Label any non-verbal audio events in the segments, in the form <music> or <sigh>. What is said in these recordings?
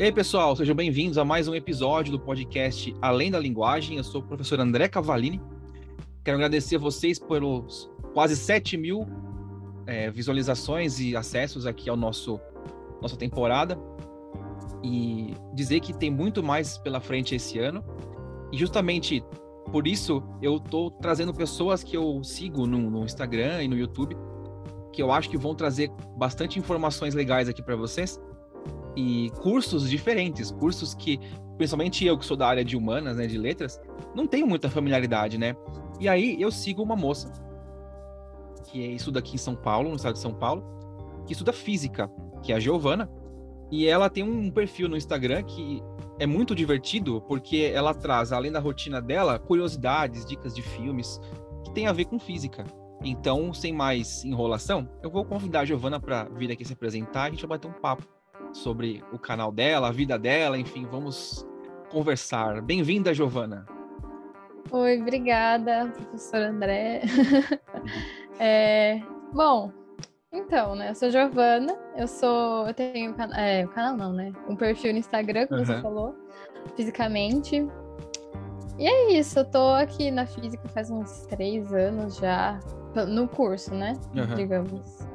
E aí, pessoal, sejam bem-vindos a mais um episódio do podcast Além da Linguagem. Eu sou o professor André Cavalini. Quero agradecer a vocês pelos quase 7 mil é, visualizações e acessos aqui ao nosso nossa temporada e dizer que tem muito mais pela frente esse ano. E justamente por isso eu estou trazendo pessoas que eu sigo no, no Instagram e no YouTube que eu acho que vão trazer bastante informações legais aqui para vocês e cursos diferentes, cursos que, principalmente eu que sou da área de humanas, né, de letras, não tenho muita familiaridade, né? E aí eu sigo uma moça que estuda aqui em São Paulo, no estado de São Paulo, que estuda física, que é a Giovana, e ela tem um perfil no Instagram que é muito divertido, porque ela traz, além da rotina dela, curiosidades, dicas de filmes que tem a ver com física. Então, sem mais enrolação, eu vou convidar a Giovana para vir aqui se apresentar e a gente vai bater um papo sobre o canal dela, a vida dela, enfim, vamos conversar. Bem-vinda, Giovana. Oi, obrigada, professor André. <laughs> é, bom, então, né? Eu sou Giovana, eu sou. Eu tenho um é, canal, não, né? Um perfil no Instagram, como uhum. você falou, fisicamente. E é isso, eu tô aqui na física faz uns três anos já, no curso, né? Uhum. Digamos.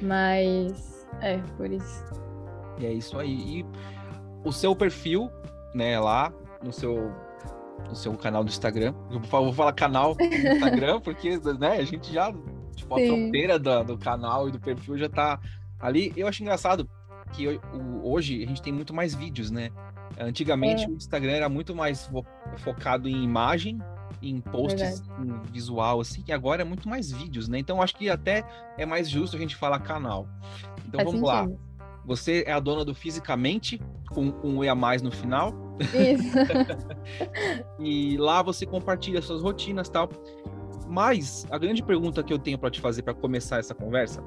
Mas é, por isso. E é isso aí. E o seu perfil, né, lá no seu no seu canal do Instagram. Eu vou falar canal do Instagram, <laughs> porque né, a gente já, tipo, a Sim. fronteira do, do canal e do perfil já tá ali. Eu acho engraçado que hoje a gente tem muito mais vídeos, né? Antigamente é. o Instagram era muito mais focado em imagem, em posts em visual, assim, e agora é muito mais vídeos, né? Então acho que até é mais justo a gente falar canal. Então Faz vamos sentido. lá. Você é a dona do fisicamente, com, um E a mais no final. Isso. <laughs> e lá você compartilha suas rotinas tal. Mas a grande pergunta que eu tenho para te fazer para começar essa conversa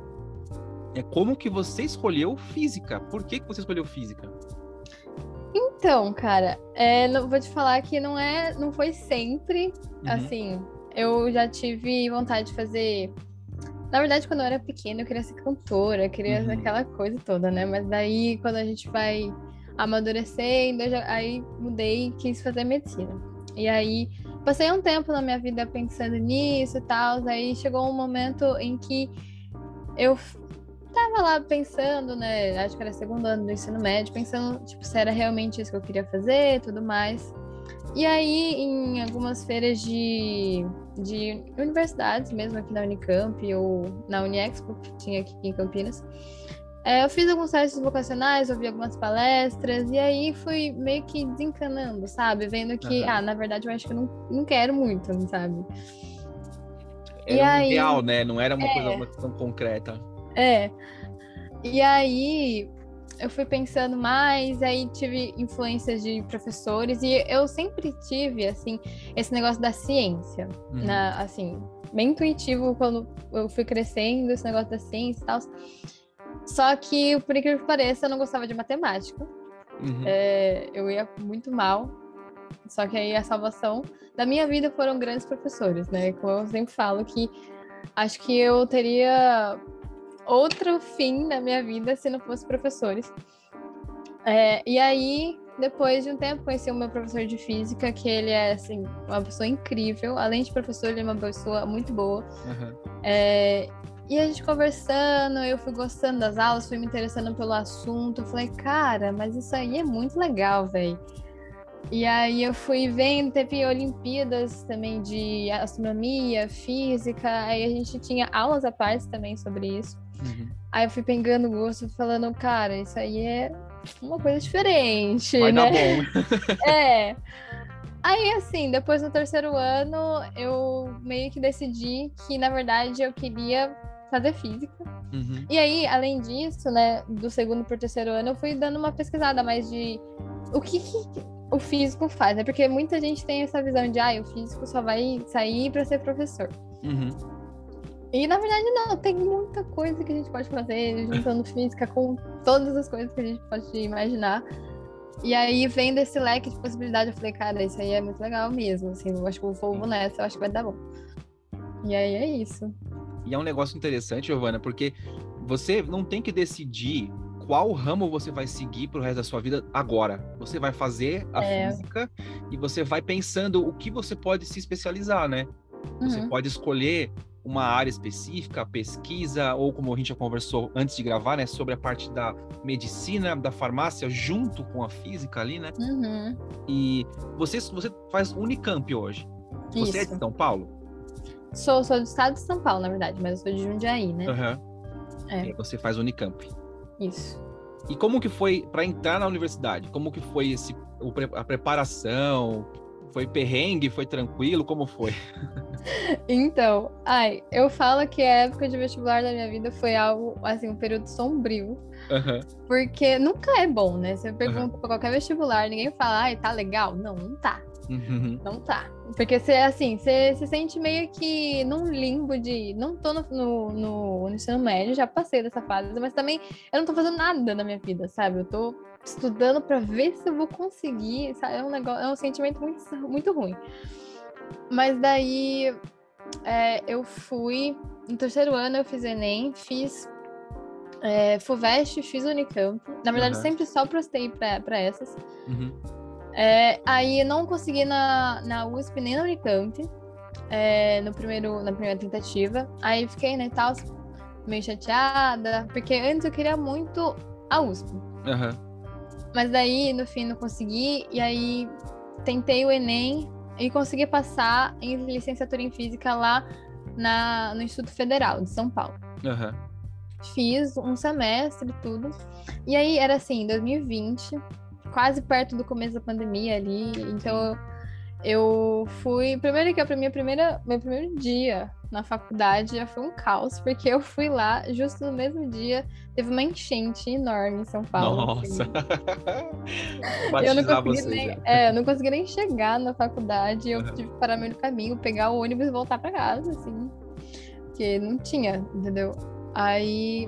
é como que você escolheu física? Por que, que você escolheu física? Então, cara, é, não, vou te falar que não é, não foi sempre uhum. assim. Eu já tive vontade de fazer na verdade, quando eu era pequena, eu queria ser cantora, queria uhum. aquela coisa toda, né? Mas daí, quando a gente vai amadurecendo, eu já, aí mudei e quis fazer medicina. E aí, passei um tempo na minha vida pensando nisso e tal. Aí chegou um momento em que eu tava lá pensando, né? Acho que era segundo ano do ensino médio, pensando, tipo, se era realmente isso que eu queria fazer e tudo mais. E aí, em algumas feiras de, de universidades, mesmo aqui na Unicamp ou na Uniexpo, que tinha aqui em Campinas, é, eu fiz alguns testes vocacionais, ouvi algumas palestras, e aí fui meio que desencanando, sabe? Vendo que, uhum. ah, na verdade, eu acho que eu não, não quero muito, sabe? Era e um aí, ideal, né? Não era uma é, coisa tão concreta. É. E aí, eu fui pensando mais, aí tive influências de professores e eu sempre tive assim esse negócio da ciência, uhum. na, assim, bem intuitivo quando eu fui crescendo esse negócio da ciência e tal. Só que, por incrível que pareça, eu não gostava de matemática. Uhum. É, eu ia muito mal. Só que aí a salvação da minha vida foram grandes professores, né? Como eu sempre falo que acho que eu teria outro fim na minha vida se não fosse professores. É, e aí, depois de um tempo, conheci o meu professor de física, que ele é, assim, uma pessoa incrível. Além de professor, ele é uma pessoa muito boa. Uhum. É, e a gente conversando, eu fui gostando das aulas, fui me interessando pelo assunto. Eu falei, cara, mas isso aí é muito legal, velho. E aí eu fui vendo, teve Olimpíadas também de astronomia, física, aí a gente tinha aulas à parte também sobre isso. Uhum. Aí eu fui pegando gosto, falando, cara, isso aí é uma coisa diferente. Vai né? dar bom. <laughs> é. Aí, assim, depois do terceiro ano, eu meio que decidi que, na verdade, eu queria fazer física. Uhum. E aí, além disso, né, do segundo para o terceiro ano, eu fui dando uma pesquisada mais de o que, que o físico faz, né? Porque muita gente tem essa visão de, ah, o físico só vai sair para ser professor. Uhum. E na verdade não, tem muita coisa que a gente pode fazer juntando física com todas as coisas que a gente pode imaginar. E aí, vendo esse leque de possibilidade, eu falei, cara, isso aí é muito legal mesmo. Assim, eu acho que eu vou nessa, eu acho que vai dar bom. E aí é isso. E é um negócio interessante, Giovana, porque você não tem que decidir qual ramo você vai seguir pro resto da sua vida agora. Você vai fazer a é. física e você vai pensando o que você pode se especializar, né? Você uhum. pode escolher uma área específica, pesquisa, ou como a gente já conversou antes de gravar, né, sobre a parte da medicina, da farmácia, junto com a física ali, né? Uhum. E você, você faz Unicamp hoje. Você Isso. é de São Paulo? Sou, sou do estado de São Paulo, na verdade, mas eu sou de Jundiaí, né? Uhum. É. Você faz Unicamp. Isso. E como que foi para entrar na universidade? Como que foi esse, a preparação? Foi perrengue? Foi tranquilo? Como foi? <laughs> <laughs> Então, ai, eu falo que a época de vestibular da minha vida foi algo, assim, um período sombrio. Uhum. Porque nunca é bom, né? Você pergunta uhum. pra qualquer vestibular, ninguém fala, ai, tá legal. Não, não tá. Uhum. Não tá. Porque você, assim, você se sente meio que num limbo de. Não tô no, no, no, ensino médio, já passei dessa fase, mas também eu não tô fazendo nada na minha vida, sabe? Eu tô estudando para ver se eu vou conseguir. Sabe? É um negócio, é um sentimento muito, muito ruim. Mas daí é, eu fui. No terceiro ano eu fiz Enem, fiz é, FUVEST, fiz Unicamp. Na verdade, uhum. sempre só prostei para essas. Uhum. É, aí não consegui na, na USP nem na Unicamp. É, no primeiro, na primeira tentativa. Aí fiquei, né, tal, meio chateada, porque antes eu queria muito a USP. Uhum. Mas daí, no fim, não consegui. E aí, tentei o Enem e consegui passar em licenciatura em Física lá na, no Instituto Federal de São Paulo. Uhum. Fiz um semestre tudo. E aí, era assim, 2020 quase perto do começo da pandemia ali. Então eu fui. Primeiro que a minha primeira, meu primeiro dia na faculdade já foi um caos, porque eu fui lá justo no mesmo dia, teve uma enchente enorme em São Paulo. Nossa! Assim. <laughs> eu, não consegui nem, é, eu não consegui nem chegar na faculdade, eu uhum. tive que parar meio caminho, pegar o ônibus e voltar para casa, assim. Porque não tinha, entendeu? Aí,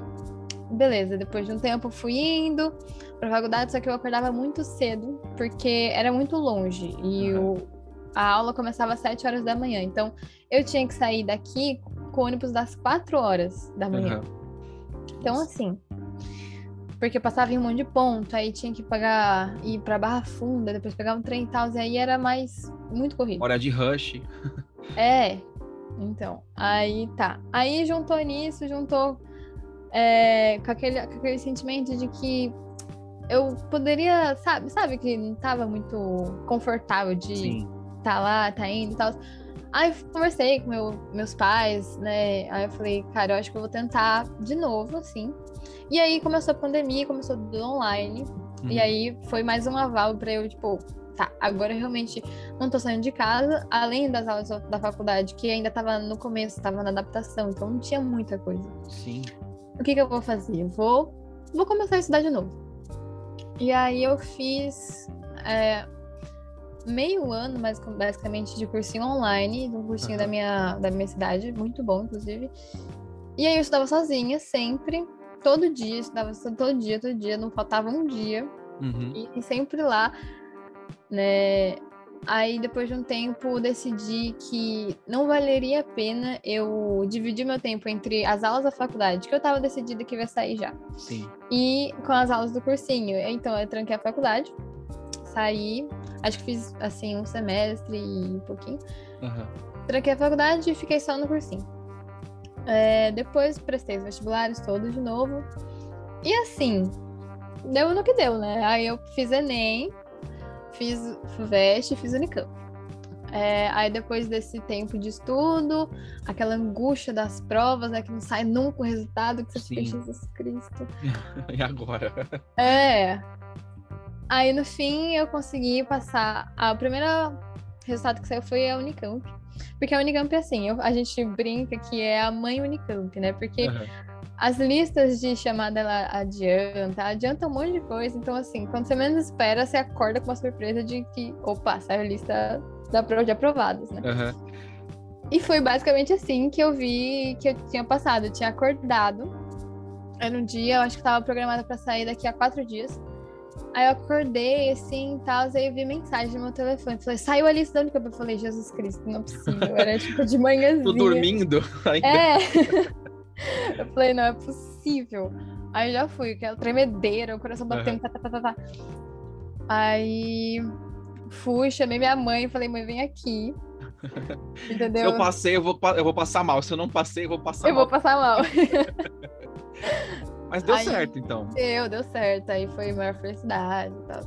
beleza, depois de um tempo fui indo pra faculdade, só que eu acordava muito cedo, porque era muito longe. E uhum. o, a aula começava às 7 horas da manhã. Então, eu tinha que sair daqui com o ônibus das 4 horas da manhã. Uhum. Então, assim. Porque eu passava em um monte de ponto, aí tinha que pagar, ir pra Barra Funda, depois pegar um trem e tal, e aí era mais. muito corrido. Hora de rush. <laughs> é. Então, aí tá. Aí juntou nisso, juntou é, com, aquele, com aquele sentimento de que eu poderia, sabe, sabe que não tava muito confortável de estar tá lá, tá indo e tal. Aí conversei com meu, meus pais, né? Aí eu falei, cara, eu acho que eu vou tentar de novo, assim. E aí começou a pandemia, começou do online. Uhum. E aí foi mais um aval para eu, tipo, tá, agora eu realmente não tô saindo de casa, além das aulas da faculdade, que ainda tava no começo, tava na adaptação, então não tinha muita coisa. Sim. O que que eu vou fazer? Eu vou, vou começar a estudar de novo. E aí eu fiz é, meio ano, mas basicamente, de cursinho online, um cursinho uhum. da, minha, da minha cidade, muito bom, inclusive. E aí eu estudava sozinha, sempre, todo dia, estudava todo dia, todo dia, não faltava um dia. Uhum. E, e, sempre lá, né? Aí, depois de um tempo, decidi que não valeria a pena eu dividir meu tempo entre as aulas da faculdade, que eu tava decidida que ia sair já. Sim. E com as aulas do cursinho. Então, eu tranquei a faculdade, saí, acho que fiz, assim, um semestre e um pouquinho. Uhum. Tranquei a faculdade e fiquei só no cursinho. É, depois, prestei os vestibulares todos de novo. E assim, deu no que deu, né? Aí eu fiz Enem, fiz FUVEST e fiz Unicamp. É, aí depois desse tempo de estudo, aquela angústia das provas, né, que não sai nunca o resultado, que você Sim. fica, Jesus Cristo. <laughs> e agora? É. Aí no fim eu consegui passar. A primeira resultado que saiu foi a Unicamp. Porque a Unicamp é assim, eu, a gente brinca que é a mãe Unicamp, né? Porque uhum as listas de chamada ela adianta, adianta um monte de coisa. Então, assim, quando você menos espera, você acorda com uma surpresa de que, opa, saiu a lista da prova de aprovados, né? Uhum. E foi basicamente assim que eu vi que eu tinha passado. Eu tinha acordado. Era um dia, eu acho que estava programada para sair daqui a quatro dias. Aí eu acordei assim e tal, aí eu vi mensagem no meu telefone. Falei, saiu a lista da única. Eu falei, Jesus Cristo, não é possível. Era tipo de manhãzinha. Tô dormindo ainda. É. <laughs> Eu falei, não é possível. Aí já fui, aquela tremedeira, o coração batendo, uhum. tá, tá, tá, tá. Aí fui, chamei minha mãe falei, mãe, vem aqui. Entendeu? Se eu passei, eu vou, eu vou passar mal. Se eu não passei, eu vou passar eu mal. Eu vou passar mal. <laughs> Mas deu aí, certo, então. Deu, deu certo. Aí foi maior felicidade e tal.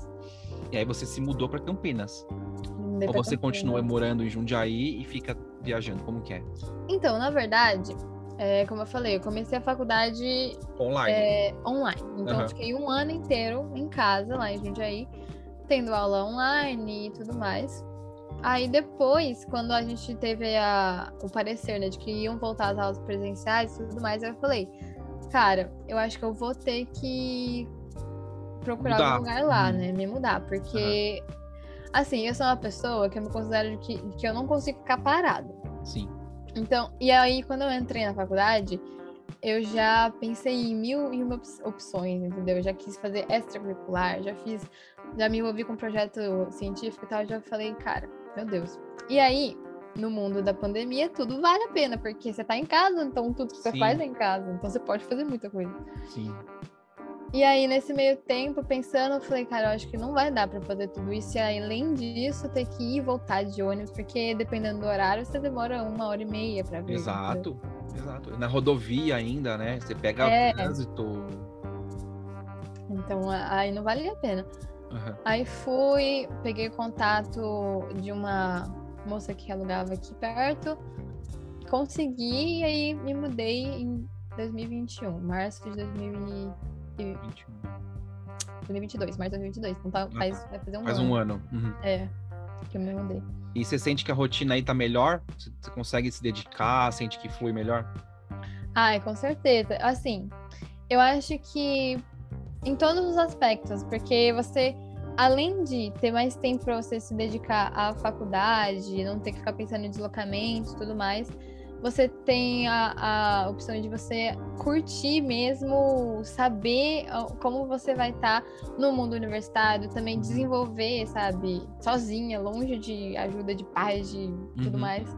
E aí você se mudou para Campinas. Ou você Campinas. continua morando em Jundiaí e fica viajando? Como que é? Então, na verdade, é, como eu falei, eu comecei a faculdade online. É, online. Então, uhum. eu fiquei um ano inteiro em casa, lá em Jundiaí, tendo aula online e tudo mais. Aí depois, quando a gente teve a, o parecer, né, de que iam voltar às aulas presenciais e tudo mais, eu falei, cara, eu acho que eu vou ter que procurar mudar. um lugar lá, uhum. né, me mudar, porque, uhum. assim, eu sou uma pessoa que eu me considero que, que eu não consigo ficar parada. Sim. Então, e aí quando eu entrei na faculdade, eu já pensei em mil e uma opções, entendeu? Eu já quis fazer extracurricular, já fiz, já me envolvi com um projeto científico e tal, já falei, cara, meu Deus. E aí, no mundo da pandemia, tudo vale a pena, porque você tá em casa, então tudo que você Sim. faz é em casa. Então você pode fazer muita coisa. Sim. E aí, nesse meio tempo, pensando, eu falei, cara, eu acho que não vai dar para fazer tudo isso. E aí, além disso, ter que ir e voltar de ônibus, porque dependendo do horário, você demora uma hora e meia para ver. Exato, exato. Na rodovia ainda, né? Você pega é. trânsito. Então, aí não vale a pena. Uhum. Aí fui, peguei contato de uma moça que alugava aqui perto, consegui e aí me mudei em 2021, março de 2021. 2022, março de 2022. Então tá, faz, vai fazer um faz ano. um ano. Uhum. É, que eu me mudei. E você sente que a rotina aí tá melhor? Você consegue se dedicar? Sente que flui melhor? Ai, com certeza. Assim, eu acho que em todos os aspectos, porque você, além de ter mais tempo para você se dedicar à faculdade, não ter que ficar pensando em deslocamento e tudo mais, você tem a, a opção de você curtir mesmo, saber como você vai estar tá no mundo universitário, também desenvolver, sabe, sozinha, longe de ajuda de pais, de tudo uhum. mais.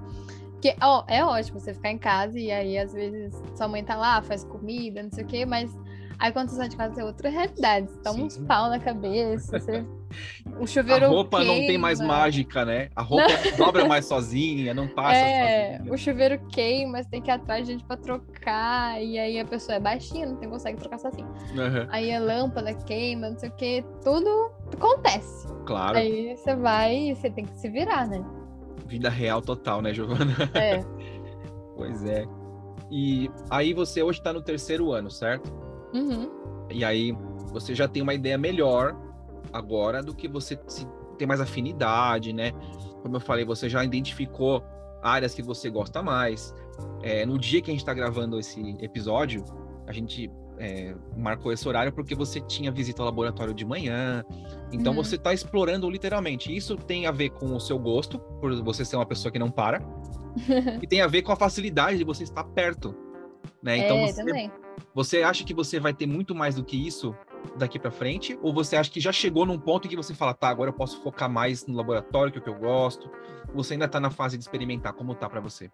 Porque ó, é ótimo você ficar em casa e aí às vezes sua mãe tá lá, faz comida, não sei o quê, mas Aí quando você sai de casa é outra realidade. Você toma Sim. uns pau na cabeça, você... <laughs> o chuveiro. A roupa queima. não tem mais mágica, né? A <laughs> roupa não. dobra mais sozinha, não passa é, sozinha. O chuveiro queima, você tem que ir atrás de gente pra trocar. E aí a pessoa é baixinha, não tem, consegue trocar sozinha. Uhum. Aí a lâmpada queima, não sei o que, tudo acontece. Claro. Aí você vai e você tem que se virar, né? Vida real total, né, Giovana? É. <laughs> pois é. E aí você hoje tá no terceiro ano, certo? Uhum. E aí você já tem uma ideia melhor agora do que você tem mais afinidade, né? Como eu falei, você já identificou áreas que você gosta mais. É, no dia que a gente está gravando esse episódio, a gente é, marcou esse horário porque você tinha visita ao laboratório de manhã. Então uhum. você está explorando literalmente. Isso tem a ver com o seu gosto, por você ser uma pessoa que não para, <laughs> e tem a ver com a facilidade de você estar perto. Né? Então é, você, também. Você acha que você vai ter muito mais do que isso daqui para frente? Ou você acha que já chegou num ponto em que você fala, tá, agora eu posso focar mais no laboratório, que é o que eu gosto? Ou você ainda tá na fase de experimentar? Como tá para você?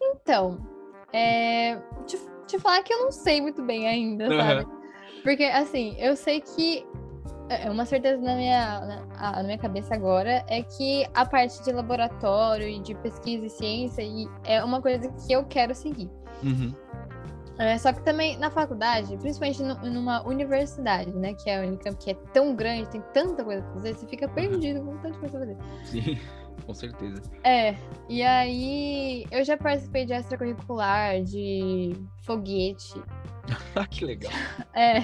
Então, é... te, te falar que eu não sei muito bem ainda, uhum. sabe? Porque, assim, eu sei que é, uma certeza na minha, na, na, minha cabeça agora é que a parte de laboratório e de pesquisa e ciência e é uma coisa que eu quero seguir. Uhum. É, só que também na faculdade, principalmente no, numa universidade, né, que é a Unicamp, que é tão grande, tem tanta coisa pra fazer, você fica perdido com tanta coisa pra fazer. Sim, <laughs> com certeza. É, e aí eu já participei de extracurricular, de foguete. <laughs> que legal. <laughs> É,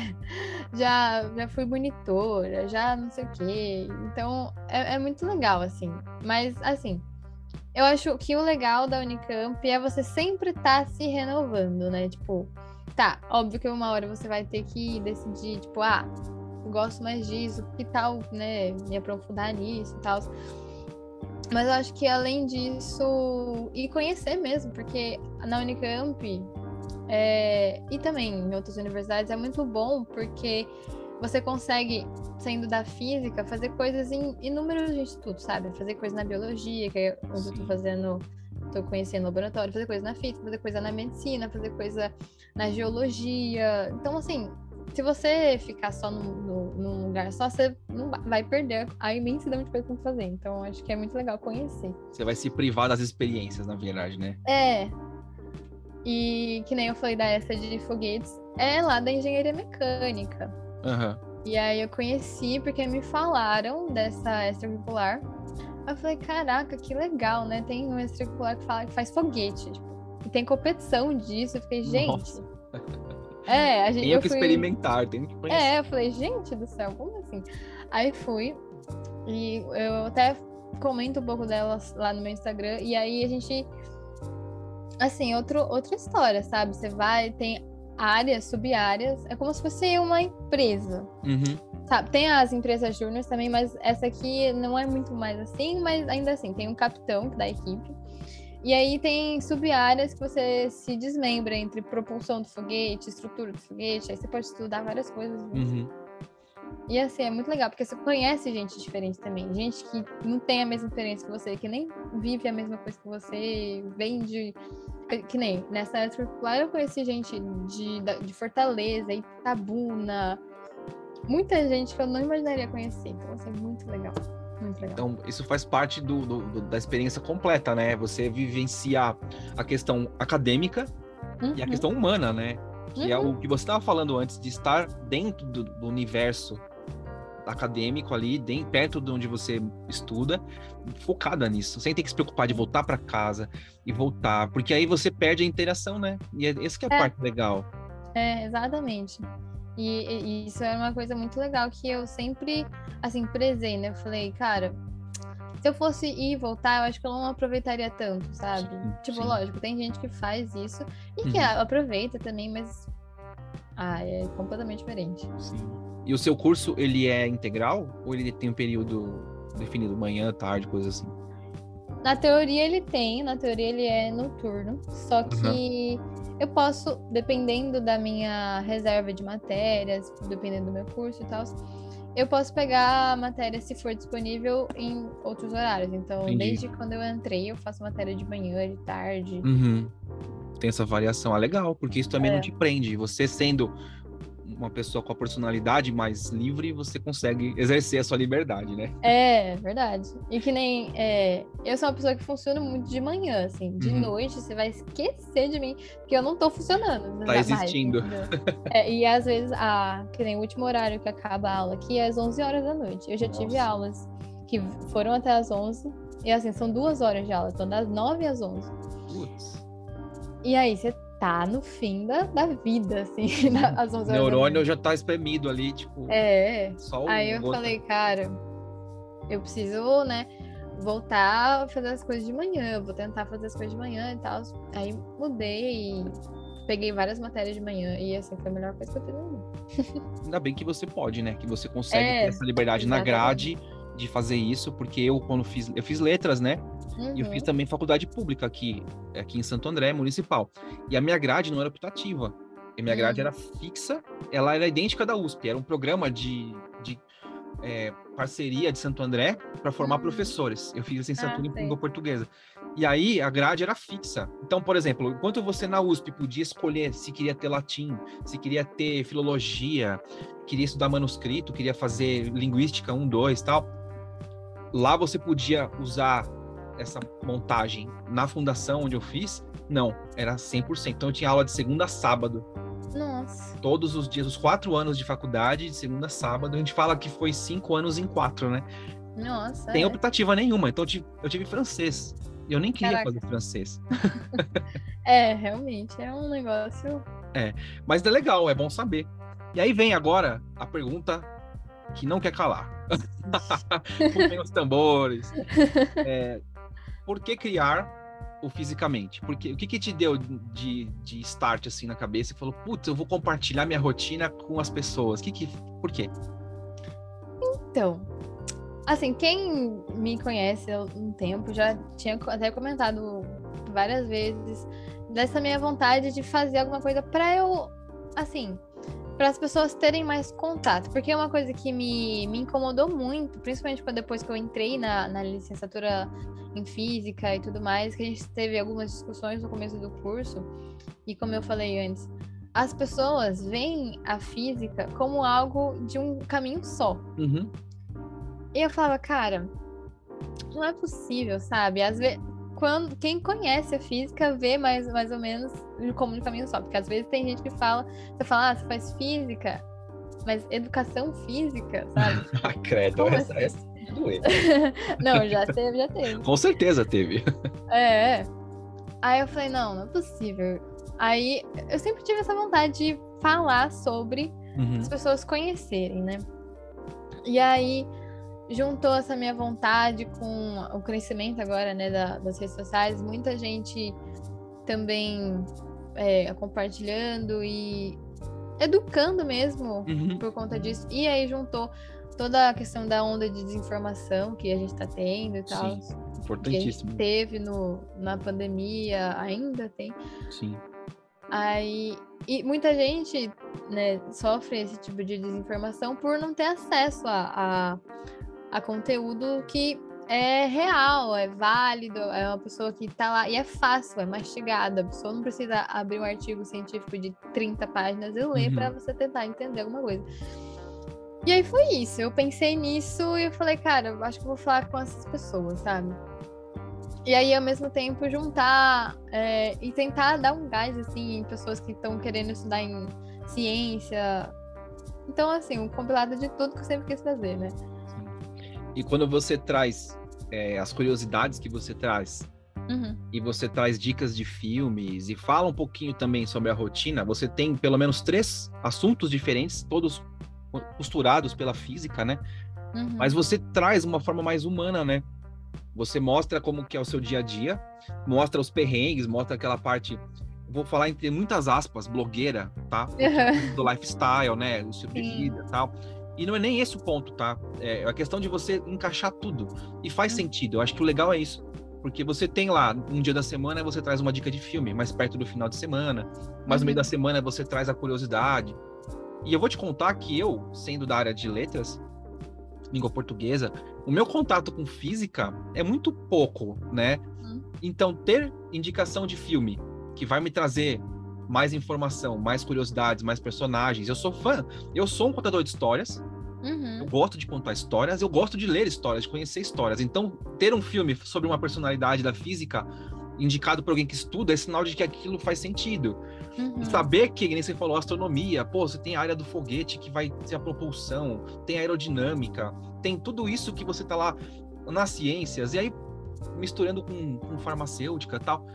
já, já fui monitora, já não sei o quê. Então é, é muito legal, assim. Mas, assim, eu acho que o legal da Unicamp é você sempre estar tá se renovando, né? Tipo, tá, óbvio que uma hora você vai ter que decidir, tipo, ah, gosto mais disso, que tal, né, me aprofundar nisso e tal. Mas eu acho que além disso, e conhecer mesmo, porque na Unicamp é, e também em outras universidades é muito bom, porque você consegue, sendo da física, fazer coisas em inúmeros institutos, sabe? Fazer coisas na biologia, que é onde Sim. eu tô fazendo tô conhecendo laboratório, fazer coisa na física, fazer coisa na medicina, fazer coisa na geologia. Então, assim, se você ficar só num, num, num lugar só, você não vai perder a imensidão de coisa que fazer. Então, acho que é muito legal conhecer. Você vai se privar das experiências, na verdade, né? É. E que nem eu falei da essa de foguetes, é lá da engenharia mecânica. Uhum. E aí eu conheci porque me falaram dessa extracurricular. Eu falei, caraca, que legal, né? Tem um extracurricular que fala que faz foguete. Tipo, e tem competição disso. Eu fiquei, gente. Nossa. <laughs> É, a gente. Tenho que fui... experimentar, tenho que conhecer. É, eu falei, gente do céu, como assim? Aí fui. E eu até comento um pouco delas lá no meu Instagram. E aí a gente. Assim, outro, outra história, sabe? Você vai, tem áreas, sub-áreas. É como se fosse uma empresa. Uhum. Sabe? Tem as empresas júnior também, mas essa aqui não é muito mais assim, mas ainda assim, tem um capitão da equipe. E aí tem sub-áreas que você se desmembra entre propulsão do foguete, estrutura do foguete, aí você pode estudar várias coisas. Uhum. E assim, é muito legal, porque você conhece gente diferente também. Gente que não tem a mesma experiência que você, que nem vive a mesma coisa que você, vem de que nem nessa circular eu conheci gente de, de Fortaleza, Itabuna, muita gente que eu não imaginaria conhecer. Então, assim, é muito legal. Muito legal. Então, isso faz parte do, do, do, da experiência completa, né? Você vivenciar a questão acadêmica uhum. e a uhum. questão humana, né? Que uhum. é o uhum. que você estava falando antes, de estar dentro do, do universo acadêmico ali, bem perto de onde você estuda, focada nisso, sem ter que se preocupar de voltar para casa e voltar, porque aí você perde a interação, né? E é, essa que é a é. parte legal. É, exatamente. E, e, isso é uma coisa muito legal que eu sempre, assim, prezei, né? Eu falei, cara, se eu fosse ir e voltar, eu acho que eu não aproveitaria tanto, sabe? Sim, tipo, sim. lógico, tem gente que faz isso e que uhum. aproveita também, mas. Ah, é completamente diferente. Sim. E o seu curso, ele é integral? Ou ele tem um período definido, manhã, tarde, coisa assim? Na teoria ele tem, na teoria ele é noturno, só que uhum. eu posso, dependendo da minha reserva de matérias, dependendo do meu curso e tal, eu posso pegar a matéria se for disponível em outros horários. Então, Entendi. desde quando eu entrei, eu faço matéria de manhã, de tarde. Uhum. Tem essa variação. Ah, legal, porque isso também é. não te prende. Você sendo uma pessoa com a personalidade mais livre, você consegue exercer a sua liberdade, né? É, verdade. E que nem. É, eu sou uma pessoa que funciona muito de manhã, assim. De uhum. noite você vai esquecer de mim, porque eu não tô funcionando. Tá existindo. Mais, é, e às vezes, a, que nem o último horário que acaba a aula aqui é às 11 horas da noite. Eu já Nossa. tive aulas que foram até às 11. E assim, são duas horas de aula, então das 9 às 11. Putz. E aí, você tá no fim da, da vida, assim, <laughs> às 11 O neurônio já tá espremido ali, tipo. É. Só o Aí eu falei, cara, eu preciso, né, voltar a fazer as coisas de manhã, vou tentar fazer as coisas de manhã e tal. Aí mudei e peguei várias matérias de manhã e assim foi a melhor coisa que eu fiz <laughs> Ainda bem que você pode, né? Que você consegue é, ter essa liberdade exatamente. na grade de fazer isso, porque eu, quando fiz, eu fiz letras, né? Uhum. E eu fiz uhum. também faculdade pública aqui, aqui em Santo André, municipal. E a minha grade não era optativa. A minha grade uhum. era fixa, ela era idêntica da USP. Era um programa de, de é, parceria de Santo André para formar uhum. professores. Eu fiz licenciatura ah, em língua portuguesa. E aí a grade era fixa. Então, por exemplo, enquanto você na USP podia escolher se queria ter latim, se queria ter filologia, queria estudar manuscrito, queria fazer linguística 1, 2 tal, lá você podia usar essa montagem na fundação onde eu fiz, não, era 100%. Então eu tinha aula de segunda a sábado. Nossa. Todos os dias, os quatro anos de faculdade, de segunda a sábado. A gente fala que foi cinco anos em quatro, né? Nossa. Tem é. optativa nenhuma. Então eu tive, eu tive francês. Eu nem queria Caraca. fazer francês. <laughs> é, realmente, é um negócio. É, mas é legal, é bom saber. E aí vem agora a pergunta que não quer calar. <laughs> Os tambores. É, por que criar o fisicamente? Porque o que, que te deu de, de start assim na cabeça e falou, putz, eu vou compartilhar minha rotina com as pessoas? Que que, por quê? Então, assim, quem me conhece há um tempo já tinha até comentado várias vezes dessa minha vontade de fazer alguma coisa para eu, assim, para as pessoas terem mais contato, porque é uma coisa que me, me incomodou muito, principalmente quando depois que eu entrei na, na licenciatura em física e tudo mais, que a gente teve algumas discussões no começo do curso, e como eu falei antes, as pessoas veem a física como algo de um caminho só. Uhum. E eu falava, cara, não é possível, sabe? Às vezes, quando quem conhece a física vê mais, mais ou menos como um caminho só, porque às vezes tem gente que fala, você fala, ah, você faz física, mas educação física, sabe? <laughs> ah, credo, Como essa, assim? essa <laughs> não, já teve, já teve. Com certeza teve. É. Aí eu falei, não, não é possível. Aí eu sempre tive essa vontade de falar sobre uhum. as pessoas conhecerem, né? E aí juntou essa minha vontade com o crescimento agora, né, da, das redes sociais, muita gente também é, compartilhando e educando mesmo uhum. por conta disso. E aí juntou toda a questão da onda de desinformação que a gente está tendo e tal. Sim, importantíssimo. Que teve no, na pandemia, ainda tem. Sim. Aí, e muita gente né, sofre esse tipo de desinformação por não ter acesso a, a, a conteúdo que é real, é válido, é uma pessoa que tá lá e é fácil, é mastigada. A pessoa não precisa abrir um artigo científico de 30 páginas e ler uhum. para você tentar entender alguma coisa. E aí foi isso. Eu pensei nisso e eu falei, cara, eu acho que vou falar com essas pessoas, sabe? E aí, ao mesmo tempo, juntar é, e tentar dar um gás, assim, em pessoas que estão querendo estudar em ciência. Então, assim, um compilado de tudo que eu sempre quis fazer, né? E quando você traz é, as curiosidades que você traz, uhum. e você traz dicas de filmes, e fala um pouquinho também sobre a rotina, você tem pelo menos três assuntos diferentes, todos costurados pela física, né? Uhum. Mas você traz uma forma mais humana, né? Você mostra como que é o seu dia a dia, mostra os perrengues, mostra aquela parte, vou falar entre muitas aspas, blogueira, tá? Uhum. Do lifestyle, né? O estilo de vida e tal. E não é nem esse o ponto, tá? É a questão de você encaixar tudo. E faz uhum. sentido. Eu acho que o legal é isso. Porque você tem lá, um dia da semana, você traz uma dica de filme, mais perto do final de semana. Mas no meio da uhum. semana você traz a curiosidade. E eu vou te contar que eu, sendo da área de letras, língua portuguesa, o meu contato com física é muito pouco, né? Uhum. Então, ter indicação de filme que vai me trazer mais informação, mais curiosidades, mais personagens. Eu sou fã, eu sou um contador de histórias. Uhum. Eu gosto de contar histórias, eu gosto de ler histórias, de conhecer histórias. Então, ter um filme sobre uma personalidade da física indicado por alguém que estuda é sinal de que aquilo faz sentido. Uhum. Saber que, nem você falou, astronomia, pô, você tem a área do foguete que vai ser a propulsão, tem a aerodinâmica, tem tudo isso que você tá lá nas ciências, e aí misturando com, com farmacêutica e tal.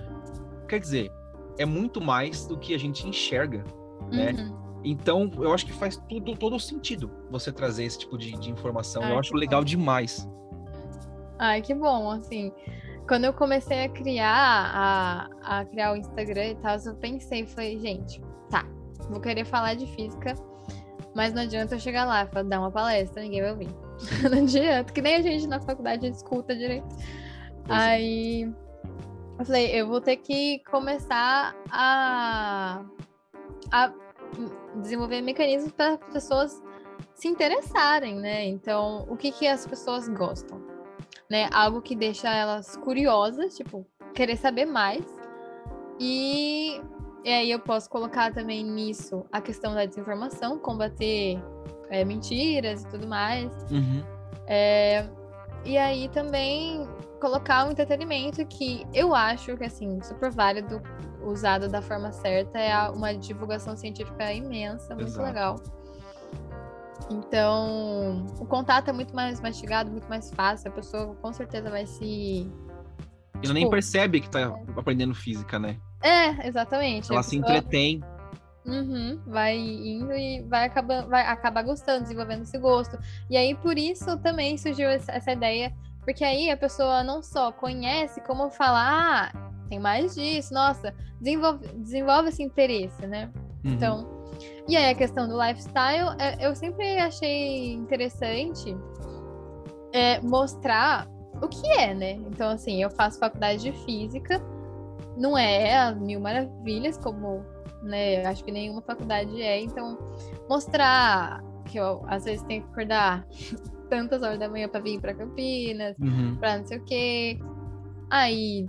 Quer dizer, é muito mais do que a gente enxerga, né? Uhum. Então, eu acho que faz tudo, todo sentido você trazer esse tipo de, de informação. Ai, eu acho legal bom. demais. Ai, que bom, assim quando eu comecei a criar a, a criar o Instagram e tal, eu pensei, falei, gente, tá, vou querer falar de física, mas não adianta eu chegar lá e dar uma palestra, ninguém vai ouvir. <laughs> não adianta, que nem a gente na faculdade escuta direito. Pois é. Aí é. eu falei, eu vou ter que começar a, a desenvolver mecanismos para as pessoas se interessarem, né? Então, o que, que as pessoas gostam? né? Algo que deixa elas curiosas, tipo, querer saber mais. E, e aí eu posso colocar também nisso a questão da desinformação, combater é, mentiras e tudo mais. Uhum. É, e aí também colocar um entretenimento que eu acho que, assim, super válido, usado da forma certa, é uma divulgação científica imensa, muito Exato. legal. Então, o contato é muito mais mastigado, muito mais fácil. A pessoa com certeza vai se. E tipo, nem percebe que tá é. aprendendo física, né? É, exatamente. Ela se entretém. Uhum, vai indo e vai acabar, vai acabar gostando, desenvolvendo esse gosto. E aí, por isso também surgiu essa ideia, porque aí a pessoa não só conhece como falar, ah, tem mais disso, nossa, desenvolve, desenvolve esse interesse, né? Uhum. Então, e aí a questão do lifestyle, é, eu sempre achei interessante é, mostrar o que é, né? Então, assim, eu faço faculdade de física, não é as mil maravilhas, como né? Acho que nenhuma faculdade é. Então, mostrar que eu às vezes tenho que acordar tantas horas da manhã para vir para Campinas, uhum. para não sei o quê. Aí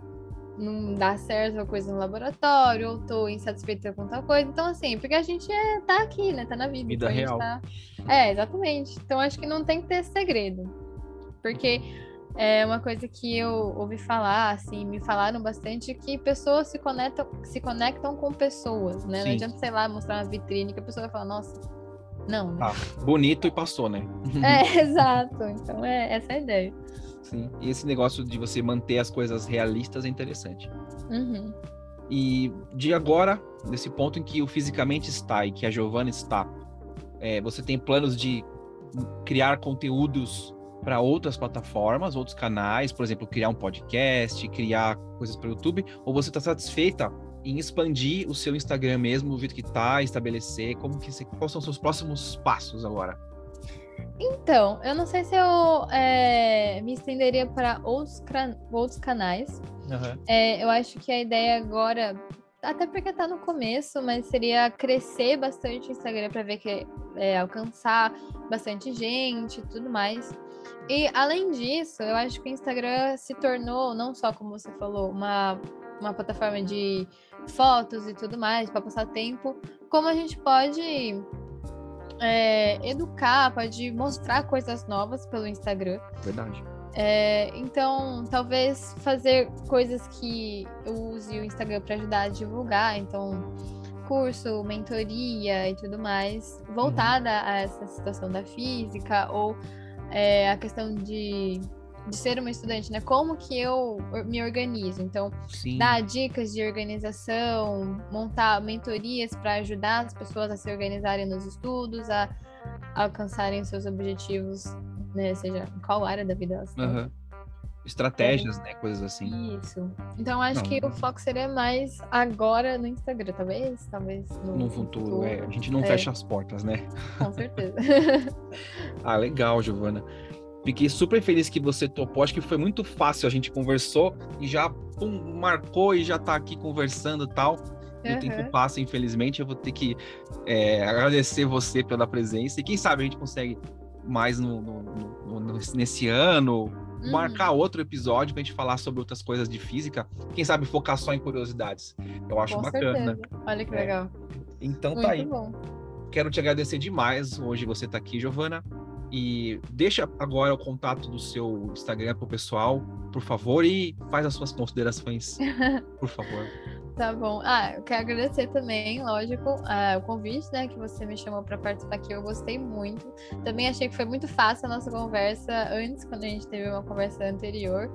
não dá certo a coisa no laboratório, ou tô insatisfeita com tal coisa. Então, assim, porque a gente é, tá aqui, né? Tá na vida. Vida então real. Tá... É, exatamente. Então, acho que não tem que ter segredo. Porque é uma coisa que eu ouvi falar, assim, me falaram bastante, que pessoas se conectam, se conectam com pessoas, né? Sim. Não adianta, sei lá, mostrar uma vitrine que a pessoa vai falar, nossa, não. Ah, bonito e passou, né? É, <laughs> exato. Então, é essa é a ideia. Sim. E esse negócio de você manter as coisas realistas é interessante. Uhum. E de agora, nesse ponto em que o fisicamente está e que a Giovana está, é, você tem planos de criar conteúdos para outras plataformas, outros canais, por exemplo, criar um podcast, criar coisas para o YouTube, ou você está satisfeita em expandir o seu Instagram mesmo, o jeito que está, estabelecer, como que quais são os seus próximos passos agora? Então, eu não sei se eu é, me estenderia para outros, outros canais. Uhum. É, eu acho que a ideia agora, até porque está no começo, mas seria crescer bastante o Instagram para ver que é, alcançar bastante gente e tudo mais. E além disso, eu acho que o Instagram se tornou, não só como você falou, uma, uma plataforma de fotos e tudo mais, para passar tempo, como a gente pode é, educar, pode mostrar coisas novas pelo Instagram. Verdade. É, então, talvez fazer coisas que eu use o Instagram para ajudar a divulgar. Então, curso, mentoria e tudo mais, voltada uhum. a essa situação da física ou é, a questão de de ser uma estudante, né? Como que eu me organizo? Então, Sim. dar dicas de organização, montar mentorias para ajudar as pessoas a se organizarem nos estudos, a, alcançarem seus objetivos, né? Seja em qual área da vida elas estão. Uhum. Estratégias, é. né? Coisas assim. Isso. Então, acho não, que não. o foco seria mais agora no Instagram, talvez? Talvez no, no futuro. futuro. É, a gente não é. fecha as portas, né? Com certeza. <laughs> ah, legal, Giovana. Fiquei super feliz que você topou. Acho que foi muito fácil. A gente conversou e já pum, marcou e já tá aqui conversando e tal. Uhum. O tempo passa, infelizmente. Eu vou ter que é, agradecer você pela presença. E quem sabe a gente consegue mais no, no, no, nesse ano, uhum. marcar outro episódio pra gente falar sobre outras coisas de física. Quem sabe focar só em curiosidades. Eu acho Com bacana. Certeza. Olha que é. legal. Então tá Muito tá aí. Bom. Quero te agradecer demais hoje você tá aqui, Giovana. E deixa agora o contato do seu Instagram pro pessoal, por favor, e faz as suas considerações, <laughs> por favor. Tá bom. Ah, eu quero agradecer também, lógico, uh, o convite, né, que você me chamou para participar aqui. Eu gostei muito. Também achei que foi muito fácil a nossa conversa antes, quando a gente teve uma conversa anterior.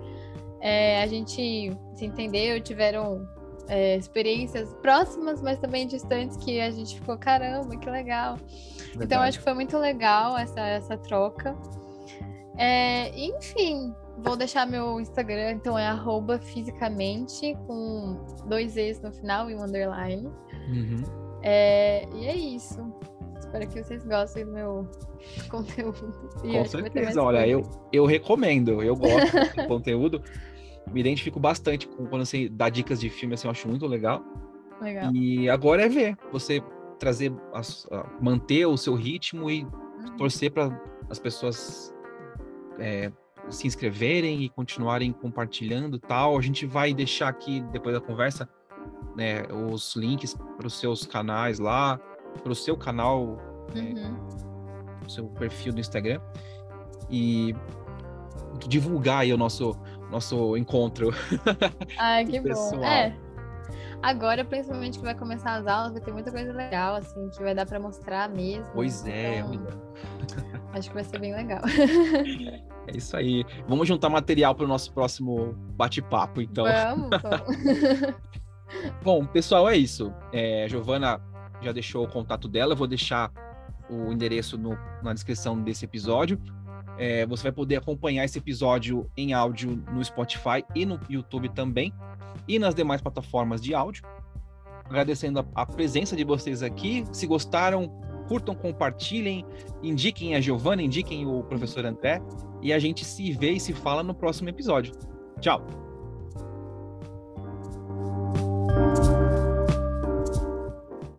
É, a gente se entendeu, tiveram é, experiências próximas, mas também distantes, que a gente ficou, caramba, que legal. Verdade. Então, acho que foi muito legal essa, essa troca. É, enfim, vou deixar meu Instagram, então é arroba fisicamente, com dois E's no final e um underline. Uhum. É, e é isso. Espero que vocês gostem do meu <laughs> conteúdo. E com certeza, olha, eu, eu recomendo, eu gosto do <laughs> conteúdo me identifico bastante com quando você dá dicas de filme, assim, eu acho muito legal. Legal. E agora é ver, você trazer, as, manter o seu ritmo e uhum. torcer para as pessoas é, se inscreverem e continuarem compartilhando tal. A gente vai deixar aqui, depois da conversa, né, os links para os seus canais lá, para o seu canal, né, uhum. o seu perfil do Instagram. E divulgar aí o nosso nosso encontro. Ai, que bom. É. Agora, principalmente que vai começar as aulas, vai ter muita coisa legal, assim, que vai dar para mostrar mesmo. Pois é, então, Acho que vai ser bem legal. <laughs> É isso aí. Vamos juntar material para o nosso próximo bate-papo, então. Vamos, vamos. <laughs> <laughs> Bom, pessoal, é isso. É, a Giovana já deixou o contato dela, eu vou deixar o endereço no, na descrição desse episódio. É, você vai poder acompanhar esse episódio em áudio no Spotify e no YouTube também, e nas demais plataformas de áudio. Agradecendo a, a presença de vocês aqui. Se gostaram, curtam, compartilhem, indiquem a Giovana, indiquem o professor André, e a gente se vê e se fala no próximo episódio. Tchau!